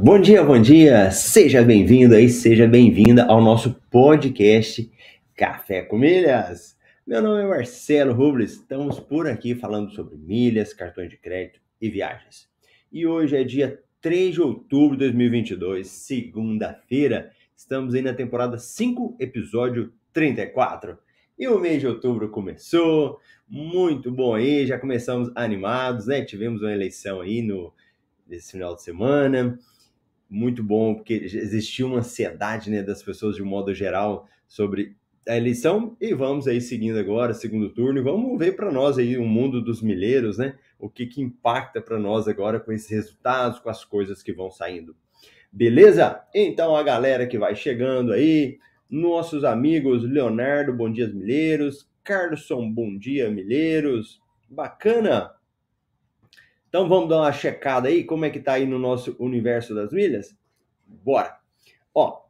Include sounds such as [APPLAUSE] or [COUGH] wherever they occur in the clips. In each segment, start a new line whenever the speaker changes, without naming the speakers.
Bom dia, bom dia! Seja bem-vindo aí, seja bem-vinda ao nosso podcast Café com Milhas. Meu nome é Marcelo Rubles, estamos por aqui falando sobre milhas, cartões de crédito e viagens. E hoje é dia 3 de outubro de 2022, segunda-feira. Estamos aí na temporada 5, episódio 34. E o mês de outubro começou, muito bom aí, já começamos animados, né? Tivemos uma eleição aí no nesse final de semana muito bom, porque existia uma ansiedade né, das pessoas de um modo geral sobre a eleição e vamos aí seguindo agora, segundo turno, e vamos ver para nós aí o mundo dos milheiros, né? O que, que impacta para nós agora com esses resultados, com as coisas que vão saindo. Beleza? Então a galera que vai chegando aí, nossos amigos Leonardo, bom dia milheiros, Carlson, bom dia milheiros, bacana. Então vamos dar uma checada aí, como é que tá aí no nosso universo das milhas? Bora! Ó,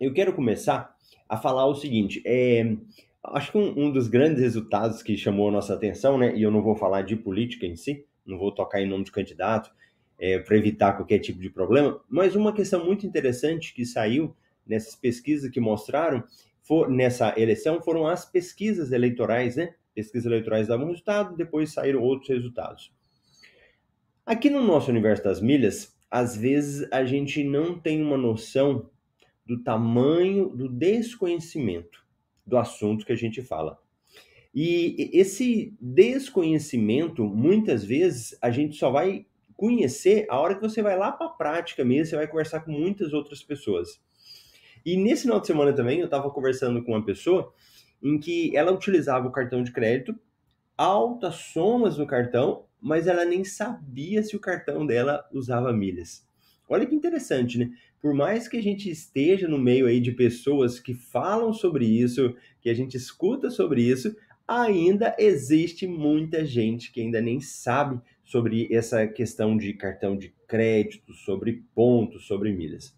eu quero começar a falar o seguinte, é, acho que um, um, dos grandes resultados que chamou a nossa atenção, né, e eu não vou falar de política em si, não vou tocar em nome de candidato, é, para evitar qualquer tipo de problema, mas uma questão muito interessante que saiu nessas pesquisas que mostraram, for, nessa eleição, foram as pesquisas eleitorais, né, pesquisas eleitorais davam resultado, depois saíram outros resultados. Aqui no nosso universo das milhas, às vezes a gente não tem uma noção do tamanho do desconhecimento do assunto que a gente fala. E esse desconhecimento, muitas vezes, a gente só vai conhecer a hora que você vai lá para a prática mesmo, você vai conversar com muitas outras pessoas. E nesse final de semana também, eu estava conversando com uma pessoa em que ela utilizava o cartão de crédito, altas somas no cartão, mas ela nem sabia se o cartão dela usava milhas. Olha que interessante, né? Por mais que a gente esteja no meio aí de pessoas que falam sobre isso, que a gente escuta sobre isso, ainda existe muita gente que ainda nem sabe sobre essa questão de cartão de crédito, sobre pontos, sobre milhas.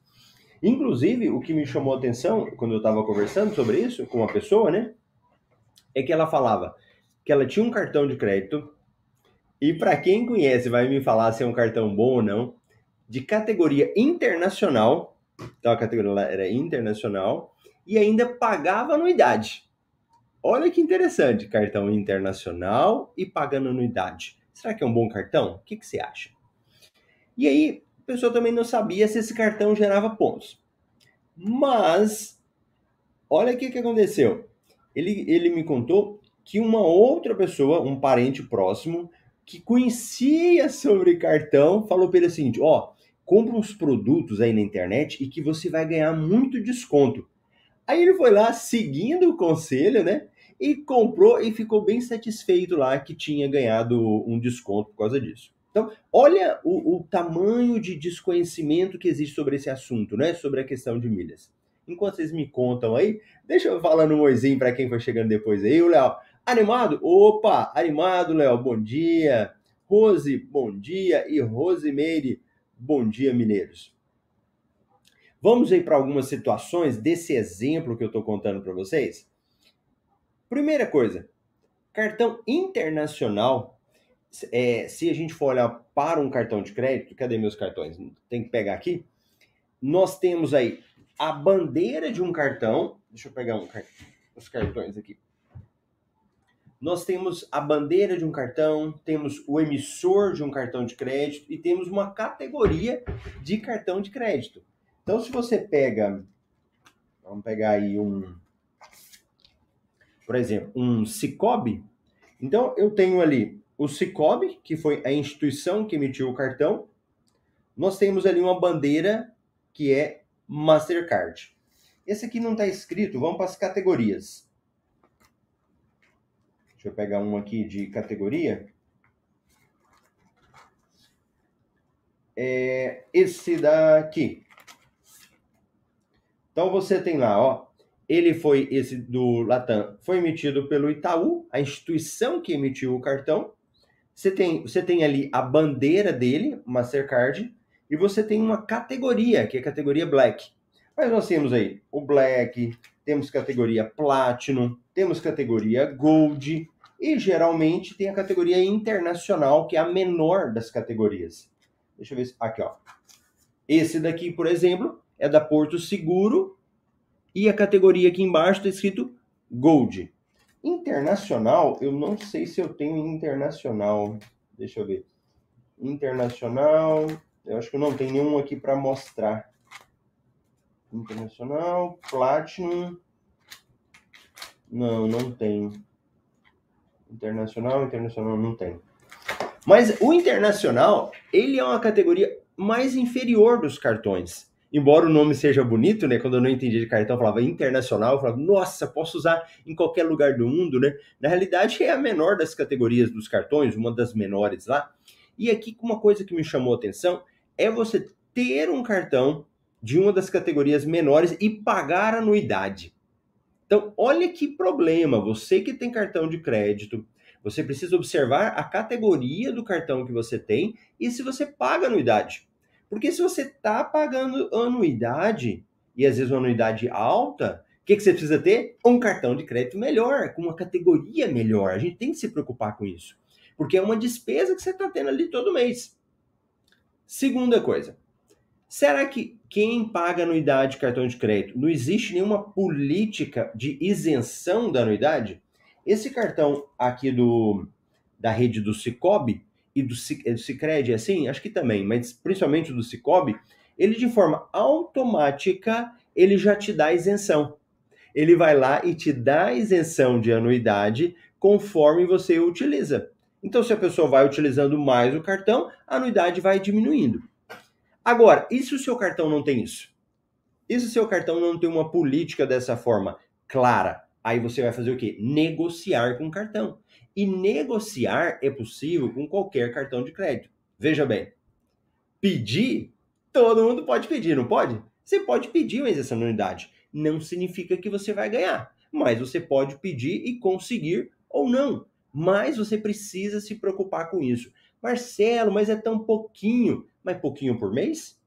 Inclusive, o que me chamou a atenção quando eu estava conversando sobre isso com uma pessoa, né? É que ela falava que ela tinha um cartão de crédito e para quem conhece, vai me falar se é um cartão bom ou não, de categoria internacional, então a categoria era internacional, e ainda pagava anuidade. Olha que interessante, cartão internacional e pagando anuidade. Será que é um bom cartão? O que, que você acha? E aí, a pessoa também não sabia se esse cartão gerava pontos. Mas, olha o que, que aconteceu. Ele, ele me contou que uma outra pessoa, um parente próximo, que conhecia sobre cartão falou para ele o seguinte: ó, compra uns produtos aí na internet e que você vai ganhar muito desconto. Aí ele foi lá seguindo o conselho, né? E comprou e ficou bem satisfeito lá que tinha ganhado um desconto por causa disso. Então, olha o, o tamanho de desconhecimento que existe sobre esse assunto, né? Sobre a questão de milhas. Enquanto vocês me contam aí, deixa eu falar no moizinho para quem foi chegando depois aí, o Léo. Animado? Opa, animado, Léo. Bom dia. Rose, bom dia. E Rosemeire, bom dia, mineiros. Vamos aí para algumas situações desse exemplo que eu estou contando para vocês? Primeira coisa, cartão internacional. É, se a gente for olhar para um cartão de crédito, cadê meus cartões? Tem que pegar aqui. Nós temos aí a bandeira de um cartão. Deixa eu pegar um, os cartões aqui nós temos a bandeira de um cartão, temos o emissor de um cartão de crédito e temos uma categoria de cartão de crédito. Então, se você pega. Vamos pegar aí um, por exemplo, um Cicobi. Então, eu tenho ali o Cicobi, que foi a instituição que emitiu o cartão. Nós temos ali uma bandeira que é Mastercard. Esse aqui não está escrito, vamos para as categorias. Deixa eu pegar um aqui de categoria. É esse daqui. Então você tem lá, ó, ele foi, esse do Latam, foi emitido pelo Itaú, a instituição que emitiu o cartão. Você tem, você tem ali a bandeira dele, Mastercard, e você tem uma categoria, que é a categoria Black. Mas nós temos aí o Black, temos categoria Platinum, temos categoria Gold, e geralmente tem a categoria Internacional, que é a menor das categorias. Deixa eu ver. Aqui, ó. Esse daqui, por exemplo, é da Porto Seguro e a categoria aqui embaixo está escrito Gold. Internacional, eu não sei se eu tenho internacional. Deixa eu ver. Internacional, eu acho que não tenho nenhum aqui para mostrar. Internacional, Platinum. Não, não tem. Internacional, internacional não tem. Mas o internacional, ele é uma categoria mais inferior dos cartões embora o nome seja bonito, né? Quando eu não entendia de cartão, eu falava internacional, eu falava, nossa, posso usar em qualquer lugar do mundo, né? Na realidade, é a menor das categorias dos cartões, uma das menores lá. E aqui, uma coisa que me chamou a atenção é você ter um cartão de uma das categorias menores e pagar anuidade. Então, olha que problema. Você que tem cartão de crédito, você precisa observar a categoria do cartão que você tem e se você paga anuidade. Porque se você está pagando anuidade, e às vezes uma anuidade alta, o que, que você precisa ter? Um cartão de crédito melhor, com uma categoria melhor. A gente tem que se preocupar com isso. Porque é uma despesa que você está tendo ali todo mês. Segunda coisa. Será que quem paga anuidade de cartão de crédito não existe nenhuma política de isenção da anuidade? Esse cartão aqui do da rede do Cicobi, e do, é, do Cicred, assim, acho que também, mas principalmente do Cicobi, ele de forma automática, ele já te dá isenção. Ele vai lá e te dá isenção de anuidade conforme você utiliza. Então, se a pessoa vai utilizando mais o cartão, a anuidade vai diminuindo. Agora, e se o seu cartão não tem isso? E se o seu cartão não tem uma política dessa forma clara? Aí você vai fazer o quê? Negociar com o cartão. E negociar é possível com qualquer cartão de crédito. Veja bem, pedir, todo mundo pode pedir, não pode? Você pode pedir uma isenção de unidade. Não significa que você vai ganhar, mas você pode pedir e conseguir ou não. Mas você precisa se preocupar com isso. Marcelo, mas é tão pouquinho. Mas pouquinho por mês?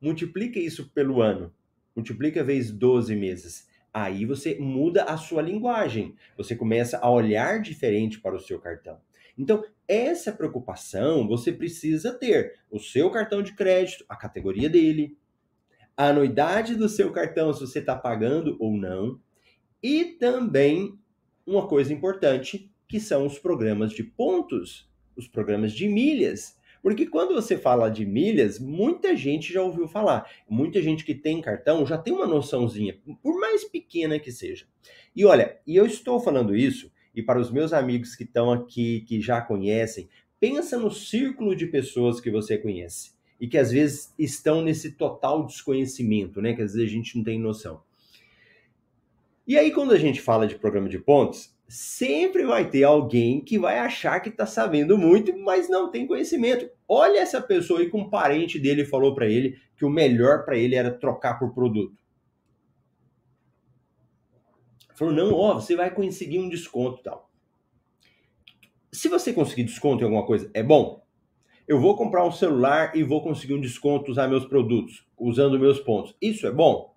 Multiplica isso pelo ano. Multiplica vezes 12 meses aí você muda a sua linguagem. Você começa a olhar diferente para o seu cartão. Então, essa preocupação você precisa ter. O seu cartão de crédito, a categoria dele, a anuidade do seu cartão, se você está pagando ou não, e também uma coisa importante, que são os programas de pontos, os programas de milhas. Porque quando você fala de milhas, muita gente já ouviu falar. Muita gente que tem cartão já tem uma noçãozinha, por mais pequena que seja. E olha, e eu estou falando isso, e para os meus amigos que estão aqui, que já conhecem, pensa no círculo de pessoas que você conhece e que às vezes estão nesse total desconhecimento, né? Que às vezes a gente não tem noção. E aí, quando a gente fala de programa de pontos, sempre vai ter alguém que vai achar que está sabendo muito, mas não tem conhecimento. Olha essa pessoa aí com um parente dele falou para ele que o melhor para ele era trocar por produto. Falou, não, ó, você vai conseguir um desconto tal. Se você conseguir desconto em alguma coisa, é bom. Eu vou comprar um celular e vou conseguir um desconto usar meus produtos, usando meus pontos. Isso é bom?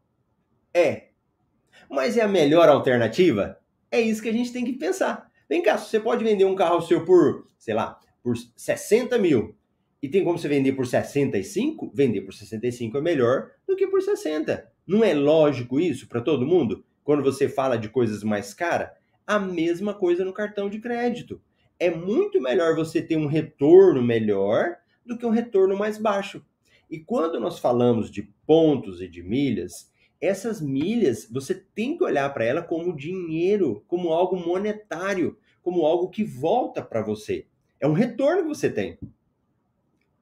É. Mas é a melhor alternativa? É isso que a gente tem que pensar. Vem cá, você pode vender um carro seu por, sei lá, por 60 mil e tem como você vender por 65, vender por 65 é melhor do que por 60. Não é lógico isso para todo mundo? Quando você fala de coisas mais caras, a mesma coisa no cartão de crédito. É muito melhor você ter um retorno melhor do que um retorno mais baixo. E quando nós falamos de pontos e de milhas, essas milhas, você tem que olhar para ela como dinheiro, como algo monetário, como algo que volta para você. É um retorno que você tem.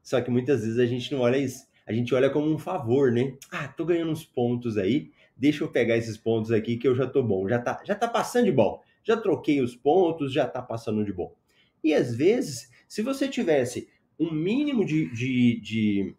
Só que muitas vezes a gente não olha isso. A gente olha como um favor, né? Ah, tô ganhando uns pontos aí, deixa eu pegar esses pontos aqui que eu já tô bom, já tá, já tá passando de bom. Já troquei os pontos, já tá passando de bom. E às vezes, se você tivesse um mínimo de, de, de,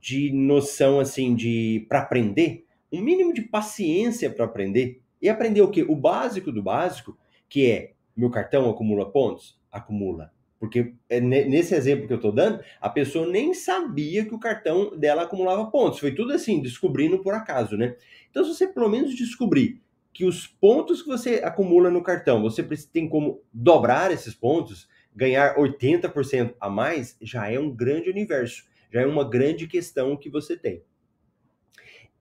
de noção assim de para aprender, um mínimo de paciência para aprender e aprender o que? O básico do básico, que é meu cartão acumula pontos? Acumula. Porque é nesse exemplo que eu estou dando, a pessoa nem sabia que o cartão dela acumulava pontos. Foi tudo assim, descobrindo por acaso, né? Então, se você pelo menos descobrir que os pontos que você acumula no cartão, você tem como dobrar esses pontos, ganhar 80% a mais, já é um grande universo, já é uma grande questão que você tem.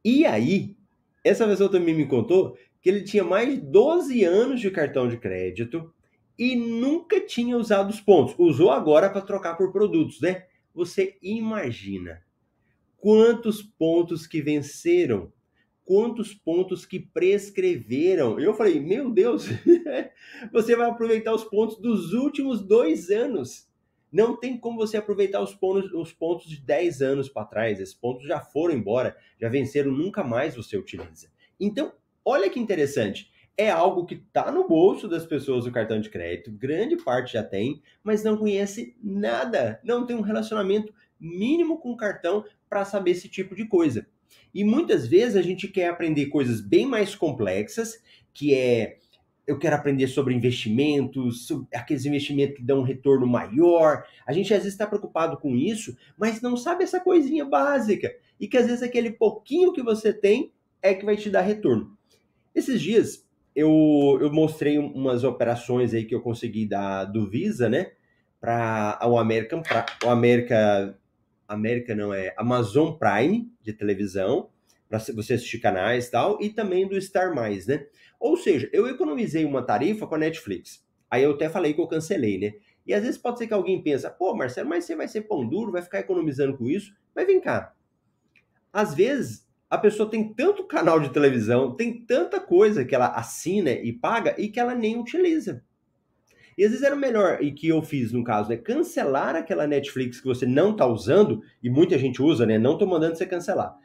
E aí, essa pessoa também me contou que ele tinha mais de 12 anos de cartão de crédito e nunca tinha usado os pontos. Usou agora para trocar por produtos, né? Você imagina quantos pontos que venceram quantos pontos que prescreveram. Eu falei, meu Deus, [LAUGHS] você vai aproveitar os pontos dos últimos dois anos. Não tem como você aproveitar os pontos, os pontos de 10 anos para trás. Esses pontos já foram embora, já venceram, nunca mais você utiliza. Então, olha que interessante. É algo que está no bolso das pessoas o cartão de crédito, grande parte já tem, mas não conhece nada, não tem um relacionamento mínimo com o cartão para saber esse tipo de coisa. E muitas vezes a gente quer aprender coisas bem mais complexas, que é eu quero aprender sobre investimentos, sobre aqueles investimentos que dão um retorno maior. A gente às vezes está preocupado com isso, mas não sabe essa coisinha básica. E que às vezes aquele pouquinho que você tem é que vai te dar retorno. Esses dias eu, eu mostrei umas operações aí que eu consegui da, do Visa, né? Para o American, pra, o América América não é Amazon Prime de televisão para você assistir canais e tal e também do Star Mais, né? Ou seja, eu economizei uma tarifa com a Netflix. Aí eu até falei que eu cancelei, né? E às vezes pode ser que alguém pensa, pô, Marcelo, mas você vai ser pão duro, vai ficar economizando com isso? Mas vem cá. Às vezes a pessoa tem tanto canal de televisão, tem tanta coisa que ela assina e paga e que ela nem utiliza. E às vezes era melhor, e que eu fiz no caso, né? Cancelar aquela Netflix que você não tá usando, e muita gente usa, né? Não tô mandando você cancelar.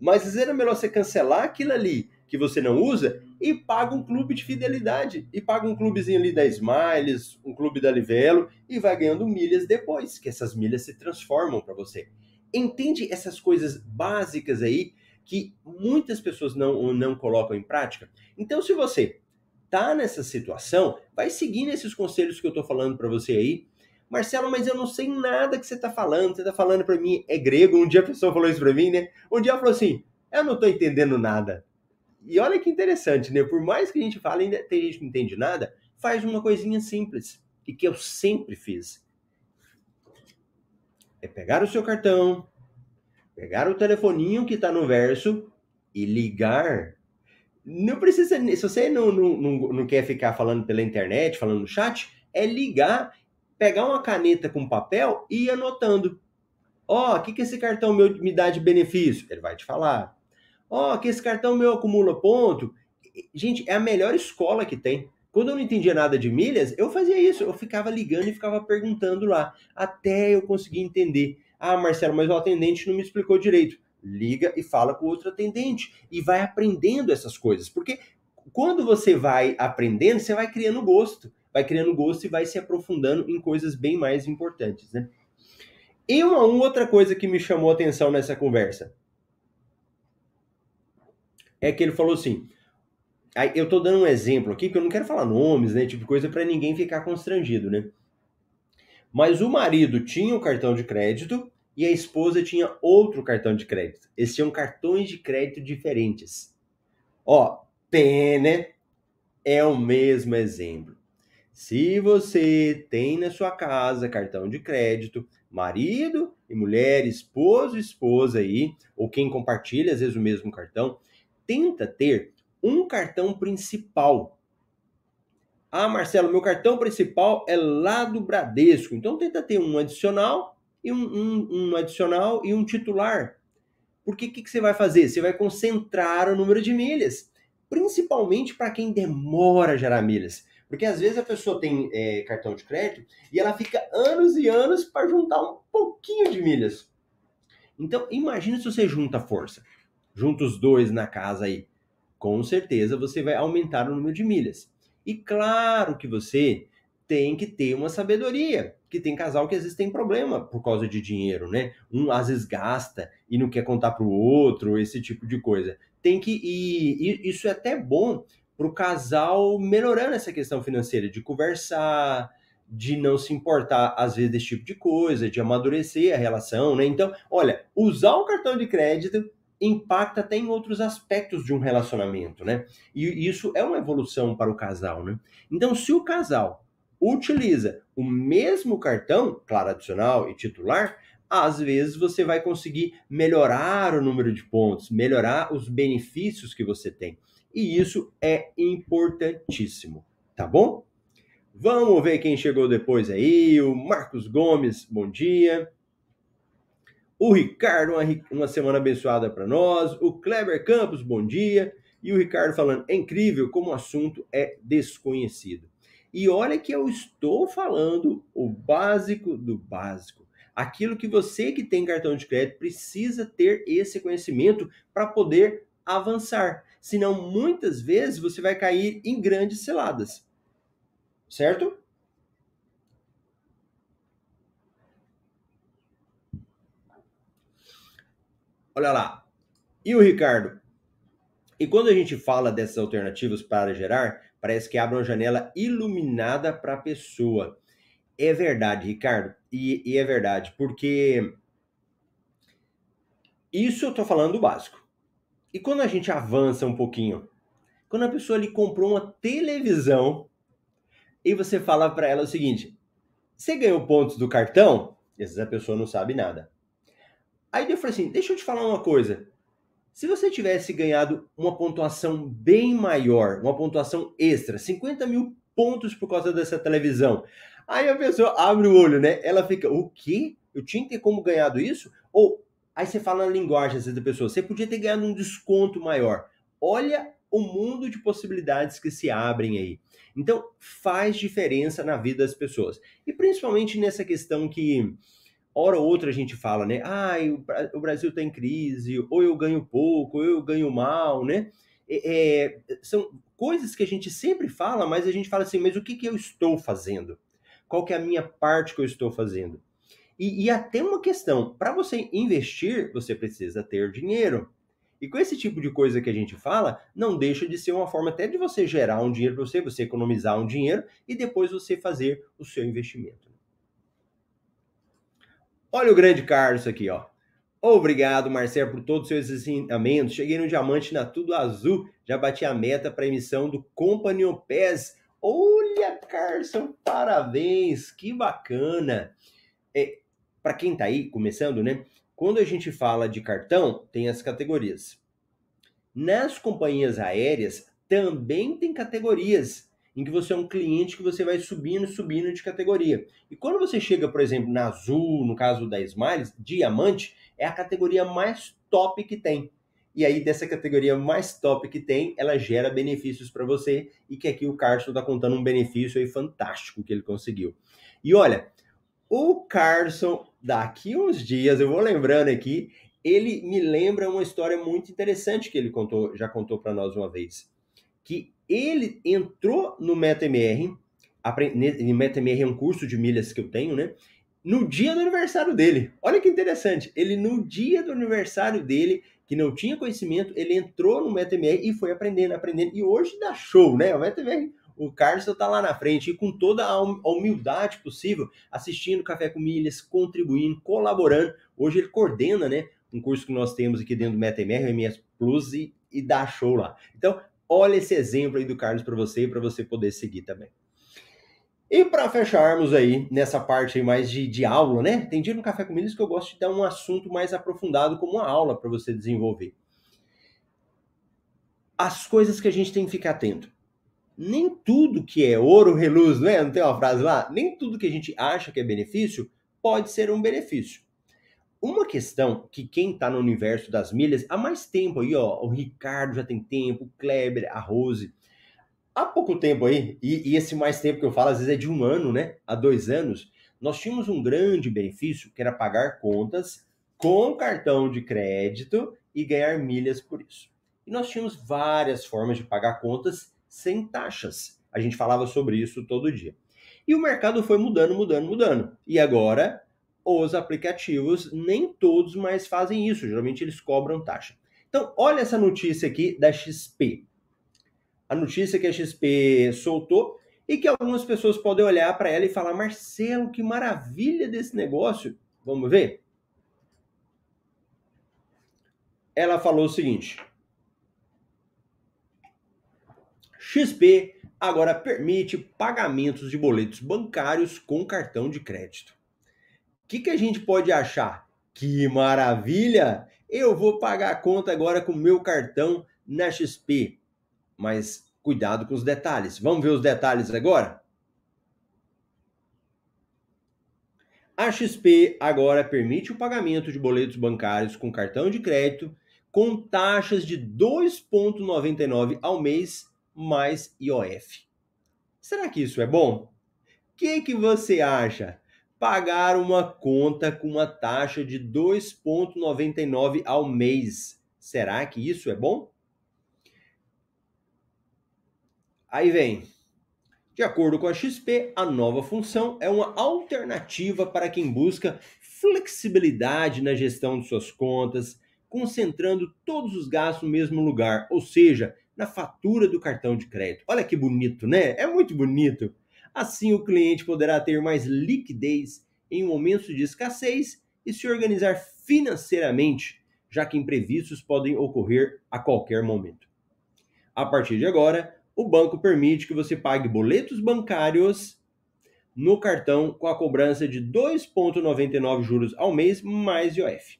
Mas às vezes era melhor você cancelar aquilo ali que você não usa e paga um clube de fidelidade. E paga um clubezinho ali da Smiles, um clube da Livelo, e vai ganhando milhas depois, que essas milhas se transformam para você. Entende essas coisas básicas aí que muitas pessoas não, não colocam em prática? Então, se você tá nessa situação, vai seguindo esses conselhos que eu tô falando para você aí. Marcelo, mas eu não sei nada que você tá falando. Você tá falando para mim é grego. Um dia a pessoa falou isso para mim, né? Um dia ela falou assim: "Eu não tô entendendo nada". E olha que interessante, né? Por mais que a gente fale, ainda tem gente que não entende nada, faz uma coisinha simples e que eu sempre fiz. É pegar o seu cartão, pegar o telefoninho que tá no verso e ligar não precisa, se você não, não, não, não quer ficar falando pela internet, falando no chat, é ligar, pegar uma caneta com papel e ir anotando. Ó, oh, o que, que esse cartão meu me dá de benefício? Ele vai te falar. Ó, oh, que esse cartão meu acumula ponto. Gente, é a melhor escola que tem. Quando eu não entendia nada de milhas, eu fazia isso. Eu ficava ligando e ficava perguntando lá, até eu conseguir entender. Ah, Marcelo, mas o atendente não me explicou direito liga e fala com o outro atendente e vai aprendendo essas coisas, porque quando você vai aprendendo, você vai criando gosto, vai criando gosto e vai se aprofundando em coisas bem mais importantes, né? E uma, outra coisa que me chamou a atenção nessa conversa é que ele falou assim, eu tô dando um exemplo aqui que eu não quero falar nomes, né, tipo coisa para ninguém ficar constrangido, né? Mas o marido tinha o cartão de crédito e a esposa tinha outro cartão de crédito. Eles tinham cartões de crédito diferentes. Ó, pene é o mesmo exemplo. Se você tem na sua casa cartão de crédito, marido e mulher, esposo e esposa aí, ou quem compartilha às vezes o mesmo cartão, tenta ter um cartão principal. Ah, Marcelo, meu cartão principal é lá do Bradesco. Então tenta ter um adicional e um, um, um adicional e um titular. Porque o que, que você vai fazer? Você vai concentrar o número de milhas, principalmente para quem demora a gerar milhas. Porque às vezes a pessoa tem é, cartão de crédito e ela fica anos e anos para juntar um pouquinho de milhas. Então, imagine se você junta força. Junta os dois na casa aí. Com certeza você vai aumentar o número de milhas. E claro que você tem que ter uma sabedoria. Que tem casal que às vezes tem problema por causa de dinheiro, né? Um às vezes gasta e não quer contar para o outro, esse tipo de coisa. Tem que ir. Isso é até bom para o casal melhorando essa questão financeira, de conversar, de não se importar, às vezes, desse tipo de coisa, de amadurecer a relação, né? Então, olha, usar o cartão de crédito impacta até em outros aspectos de um relacionamento, né? E isso é uma evolução para o casal, né? Então, se o casal utiliza o mesmo cartão, claro, adicional e titular, às vezes você vai conseguir melhorar o número de pontos, melhorar os benefícios que você tem. E isso é importantíssimo, tá bom? Vamos ver quem chegou depois aí. O Marcos Gomes, bom dia. O Ricardo, uma, uma semana abençoada para nós. O Kleber Campos, bom dia. E o Ricardo falando, é incrível como o assunto é desconhecido. E olha que eu estou falando o básico do básico. Aquilo que você que tem cartão de crédito precisa ter esse conhecimento para poder avançar. Senão, muitas vezes, você vai cair em grandes ciladas. Certo? Olha lá. E o Ricardo? E quando a gente fala dessas alternativas para gerar, parece que abre uma janela iluminada para a pessoa. É verdade, Ricardo. E, e, é verdade, porque isso eu estou falando do básico. E quando a gente avança um pouquinho, quando a pessoa ali comprou uma televisão e você fala para ela o seguinte: você ganhou pontos do cartão? E às vezes a pessoa não sabe nada. Aí eu falei assim: deixa eu te falar uma coisa. Se você tivesse ganhado uma pontuação bem maior, uma pontuação extra, 50 mil pontos por causa dessa televisão, aí a pessoa abre o olho, né? Ela fica: o quê? Eu tinha que ter como ganhado isso? Ou Aí você fala na linguagem às vezes, da pessoa, você podia ter ganhado um desconto maior. Olha o mundo de possibilidades que se abrem aí. Então, faz diferença na vida das pessoas. E principalmente nessa questão que, hora ou outra, a gente fala, né? Ah, o Brasil está em crise, ou eu ganho pouco, ou eu ganho mal, né? É, são coisas que a gente sempre fala, mas a gente fala assim, mas o que, que eu estou fazendo? Qual que é a minha parte que eu estou fazendo? E, e até uma questão: para você investir, você precisa ter dinheiro. E com esse tipo de coisa que a gente fala, não deixa de ser uma forma até de você gerar um dinheiro para você, você economizar um dinheiro e depois você fazer o seu investimento. Olha o grande Carlos aqui, ó. Obrigado, Marcelo, por todos os seus ensinamentos. Cheguei no diamante na Tudo Azul. Já bati a meta para emissão do Companion Pass. Olha, Carson, parabéns, que bacana. É, para quem está aí começando, né? Quando a gente fala de cartão, tem as categorias. Nas companhias aéreas também tem categorias em que você é um cliente que você vai subindo, subindo de categoria. E quando você chega, por exemplo, na Azul, no caso da Smiles, Diamante é a categoria mais top que tem. E aí, dessa categoria mais top que tem, ela gera benefícios para você. E que aqui o Carson está contando um benefício aí fantástico que ele conseguiu. E olha, o Carson, daqui uns dias, eu vou lembrando aqui, ele me lembra uma história muito interessante que ele contou, já contou para nós uma vez. Que ele entrou no MetaMR, no MetaMR é um curso de milhas que eu tenho, né? No dia do aniversário dele. Olha que interessante. Ele, no dia do aniversário dele, que não tinha conhecimento, ele entrou no MetaMR e foi aprendendo, aprendendo. E hoje dá show, né? O MetaMR o Carlos está lá na frente e com toda a humildade possível, assistindo Café com Milhas, contribuindo, colaborando. Hoje ele coordena, né, um curso que nós temos aqui dentro do MetaMR, MS Plus, e, e dá show lá. Então, olha esse exemplo aí do Carlos para você e para você poder seguir também. E para fecharmos aí nessa parte mais de, de aula, né? Tem dia no Café com Milhas que eu gosto de dar um assunto mais aprofundado como uma aula para você desenvolver. As coisas que a gente tem que ficar atento nem tudo que é ouro reluz, não é? Não tem uma frase lá? Nem tudo que a gente acha que é benefício pode ser um benefício. uma questão que quem está no universo das milhas há mais tempo aí, ó, o Ricardo já tem tempo, o Kleber, a Rose, há pouco tempo aí, e, e, esse mais tempo que eu falo, às vezes é de um ano, né? Há dois anos, nós tínhamos um grande benefício que era pagar contas com cartão de crédito e ganhar milhas por isso. E nós tínhamos várias formas de pagar contas sem taxas. A gente falava sobre isso todo dia. E o mercado foi mudando, mudando, mudando. E agora os aplicativos nem todos mais fazem isso, geralmente eles cobram taxa. Então, olha essa notícia aqui da XP. A notícia que a XP soltou e que algumas pessoas podem olhar para ela e falar: Marcelo, que maravilha desse negócio. Vamos ver? Ela falou o seguinte: XP agora permite pagamentos de boletos bancários com cartão de crédito que, que a gente pode achar? Que maravilha! Eu vou pagar a conta agora com meu cartão na XP. Mas cuidado com os detalhes. Vamos ver os detalhes agora? A XP agora permite o pagamento de boletos bancários com cartão de crédito com taxas de 2,99 ao mês mais IOF. Será que isso é bom? O que, que você acha? pagar uma conta com uma taxa de 2,99 ao mês. Será que isso é bom? Aí vem. De acordo com a XP, a nova função é uma alternativa para quem busca flexibilidade na gestão de suas contas, concentrando todos os gastos no mesmo lugar, ou seja, na fatura do cartão de crédito. Olha que bonito, né? É muito bonito. Assim, o cliente poderá ter mais liquidez em momentos de escassez e se organizar financeiramente, já que imprevistos podem ocorrer a qualquer momento. A partir de agora, o banco permite que você pague boletos bancários no cartão com a cobrança de 2,99 juros ao mês mais IOF.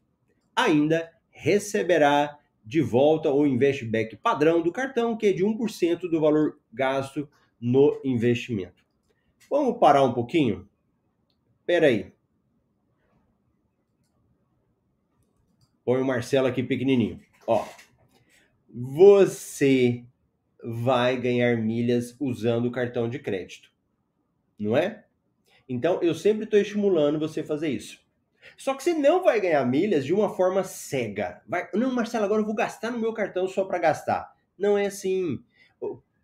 Ainda receberá de volta o investback padrão do cartão, que é de 1% do valor gasto no investimento. Vamos parar um pouquinho? Espera aí. Põe o Marcelo aqui pequenininho. Ó, você vai ganhar milhas usando o cartão de crédito, não é? Então eu sempre estou estimulando você a fazer isso. Só que você não vai ganhar milhas de uma forma cega. Vai, não, Marcelo, agora eu vou gastar no meu cartão só para gastar. Não é assim.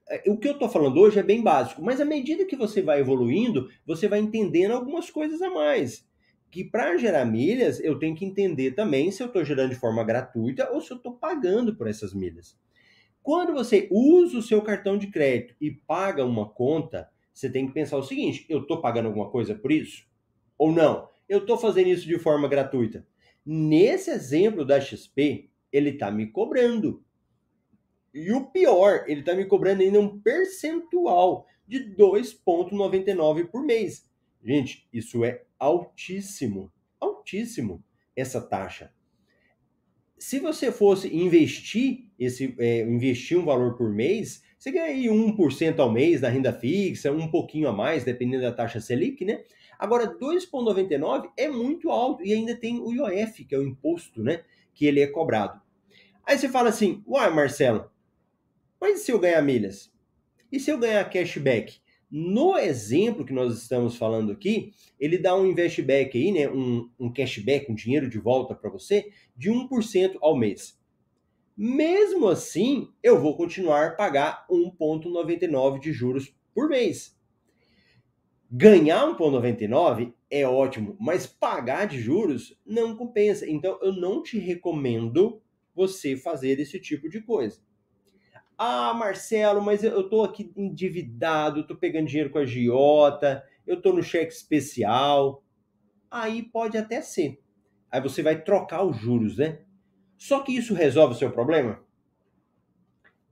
É, o que eu estou falando hoje é bem básico, mas à medida que você vai evoluindo, você vai entendendo algumas coisas a mais. Que para gerar milhas, eu tenho que entender também se eu estou gerando de forma gratuita ou se eu estou pagando por essas milhas. Quando você usa o seu cartão de crédito e paga uma conta, você tem que pensar o seguinte: eu estou pagando alguma coisa por isso? Ou não? Eu estou fazendo isso de forma gratuita. Nesse exemplo da XP, ele está me cobrando. E o pior, ele está me cobrando ainda um percentual de 2,99 por mês. Gente, isso é altíssimo. Altíssimo essa taxa. Se você fosse investir esse é, investir um valor por mês, você ganha aí 1% ao mês da renda fixa, um pouquinho a mais, dependendo da taxa Selic, né? Agora, 2,99 é muito alto e ainda tem o IOF, que é o imposto, né? Que ele é cobrado. Aí você fala assim, uai, Marcelo, mas e se eu ganhar milhas? E se eu ganhar cashback? No exemplo que nós estamos falando aqui, ele dá um investback aí, né? Um, um cashback, um dinheiro de volta para você, de 1% ao mês. Mesmo assim, eu vou continuar a pagar 1,99 de juros por mês. Ganhar 1,99 é ótimo, mas pagar de juros não compensa. Então, eu não te recomendo você fazer esse tipo de coisa. Ah, Marcelo, mas eu tô aqui endividado, tô pegando dinheiro com a Giota, eu tô no cheque especial. Aí pode até ser. Aí você vai trocar os juros, né? Só que isso resolve o seu problema?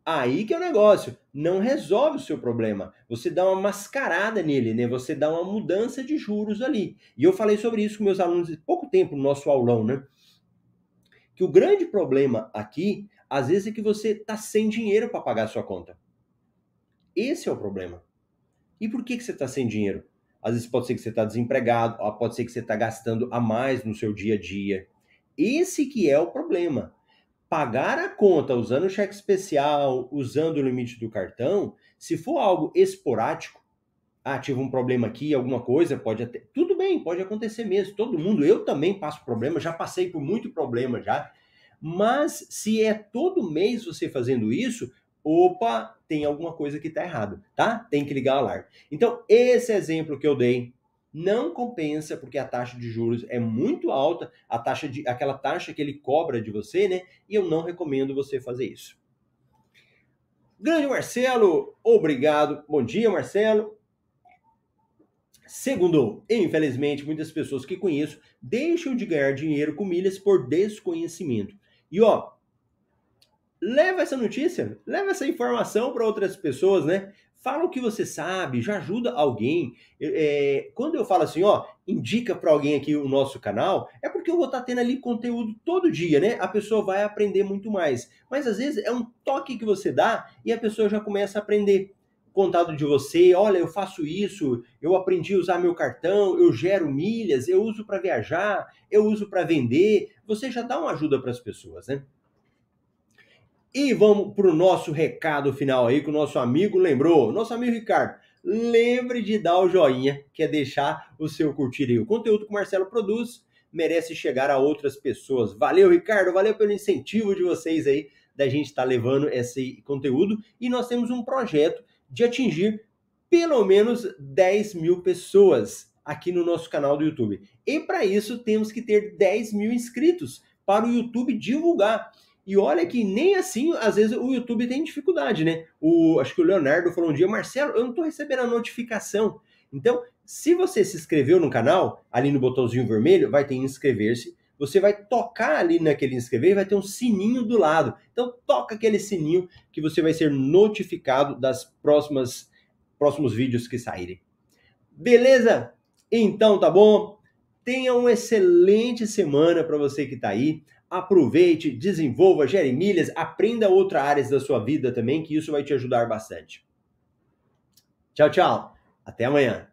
Aí que é o negócio. Não resolve o seu problema. Você dá uma mascarada nele, né? Você dá uma mudança de juros ali. E eu falei sobre isso com meus alunos há pouco tempo no nosso aulão, né? Que o grande problema aqui às vezes é que você está sem dinheiro para pagar a sua conta. Esse é o problema. E por que, que você está sem dinheiro? Às vezes pode ser que você está desempregado, pode ser que você está gastando a mais no seu dia a dia. Esse que é o problema. Pagar a conta usando o cheque especial, usando o limite do cartão, se for algo esporádico, ah, tive um problema aqui, alguma coisa, pode até. Tudo bem, pode acontecer mesmo. Todo mundo, eu também passo problema, já passei por muito problema já. Mas se é todo mês você fazendo isso, opa, tem alguma coisa que está errado, tá? Tem que ligar o alarme. Então, esse exemplo que eu dei não compensa porque a taxa de juros é muito alta, a taxa de aquela taxa que ele cobra de você, né? E eu não recomendo você fazer isso. Grande Marcelo, obrigado. Bom dia, Marcelo. Segundo, infelizmente, muitas pessoas que conheço deixam de ganhar dinheiro com milhas por desconhecimento. E ó, leva essa notícia, leva essa informação para outras pessoas, né? Fala o que você sabe, já ajuda alguém. É, quando eu falo assim, ó, indica para alguém aqui o nosso canal, é porque eu vou estar tá tendo ali conteúdo todo dia, né? A pessoa vai aprender muito mais. Mas às vezes é um toque que você dá e a pessoa já começa a aprender. Contado de você, olha, eu faço isso, eu aprendi a usar meu cartão, eu gero milhas, eu uso para viajar, eu uso para vender. Você já dá uma ajuda para as pessoas, né? E vamos para o nosso recado final aí que o nosso amigo lembrou. Nosso amigo Ricardo, lembre de dar o joinha, que é deixar o seu curtir aí. O conteúdo que o Marcelo produz merece chegar a outras pessoas. Valeu, Ricardo, valeu pelo incentivo de vocês aí, da gente estar tá levando esse conteúdo. E nós temos um projeto de atingir pelo menos 10 mil pessoas aqui no nosso canal do YouTube. E para isso temos que ter 10 mil inscritos para o YouTube divulgar. E olha que nem assim, às vezes, o YouTube tem dificuldade, né? O, acho que o Leonardo falou um dia, Marcelo, eu não estou recebendo a notificação. Então, se você se inscreveu no canal, ali no botãozinho vermelho, vai ter inscrever-se. Você vai tocar ali naquele inscrever e vai ter um sininho do lado. Então, toca aquele sininho que você vai ser notificado das próximas próximos vídeos que saírem. Beleza? Então, tá bom? Tenha uma excelente semana para você que está aí aproveite, desenvolva, gere milhas, aprenda outras áreas da sua vida também, que isso vai te ajudar bastante. Tchau, tchau. Até amanhã.